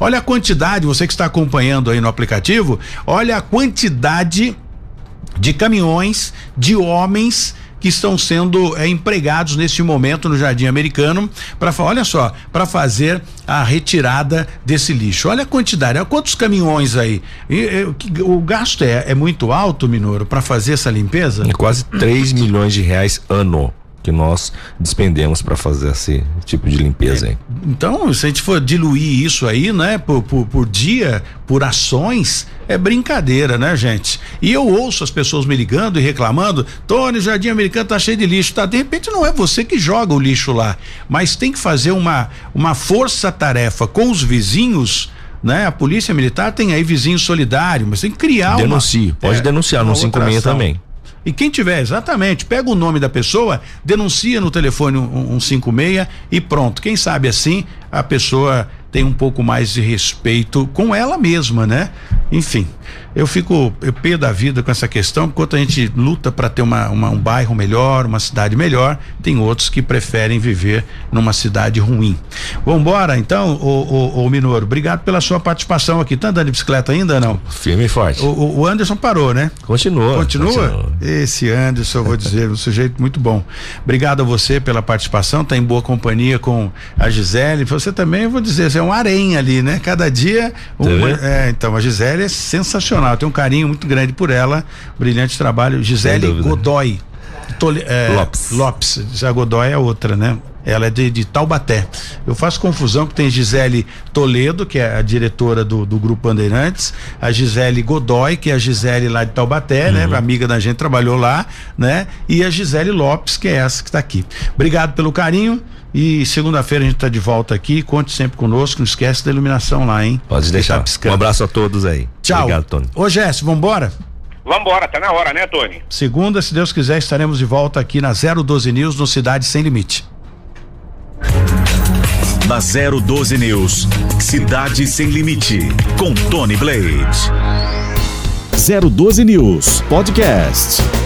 Olha a quantidade, você que está acompanhando aí no aplicativo, olha a quantidade de caminhões, de homens que estão sendo é, empregados neste momento no Jardim Americano para olha só, para fazer a retirada desse lixo. Olha a quantidade, olha quantos caminhões aí. E, e, o gasto é, é muito alto, Minoro, para fazer essa limpeza? É quase 3 milhões de reais ano que nós despendemos para fazer esse tipo de limpeza é, aí. Então, se a gente for diluir isso aí, né, por, por, por, dia, por ações, é brincadeira, né, gente? E eu ouço as pessoas me ligando e reclamando, Tony, o Jardim Americano tá cheio de lixo, tá? De repente não é você que joga o lixo lá, mas tem que fazer uma, uma força-tarefa com os vizinhos né? A polícia militar tem aí vizinho solidário, mas tem que criar Denuncie, uma, pode é, denunciar no 56 também. E quem tiver, exatamente, pega o nome da pessoa, denuncia no telefone 156 e pronto. Quem sabe assim a pessoa tem um pouco mais de respeito com ela mesma, né? Enfim, eu fico eu pé da vida com essa questão, enquanto a gente luta para ter uma, uma, um bairro melhor, uma cidade melhor, tem outros que preferem viver numa cidade ruim. Vambora, então, o, o, o Minoro, obrigado pela sua participação aqui. Tá andando de bicicleta ainda não? Firme e forte. O, o Anderson parou, né? Continua. Continua? Continua. Esse Anderson, eu vou dizer, um sujeito muito bom. Obrigado a você pela participação, tá em boa companhia com a Gisele. Você também, eu vou dizer, você é um aranha ali, né? Cada dia. Um, é, então, a Gisele é sensacional. Eu tenho um carinho muito grande por ela. Brilhante trabalho. Gisele Godoy. Tole, é, Lopes. Lopes. Já Godoy é outra, né? Ela é de, de, Taubaté. Eu faço confusão que tem Gisele Toledo, que é a diretora do, do Grupo Bandeirantes, a Gisele Godoy, que é a Gisele lá de Taubaté, né? uhum. né? Amiga da gente, trabalhou lá, né? E a Gisele Lopes, que é essa que está aqui. Obrigado pelo carinho. E segunda-feira a gente está de volta aqui. Conte sempre conosco. Não esquece da iluminação lá, hein? Pode deixar. Tá um abraço a todos aí. Tchau. Obrigado, Tony. Ô, Jéssica, vambora? Vambora, tá na hora, né, Tony? Segunda, se Deus quiser, estaremos de volta aqui na 012 News, no Cidade Sem Limite. Na 012 News, Cidade Sem Limite, com Tony Blade. 012 News Podcast.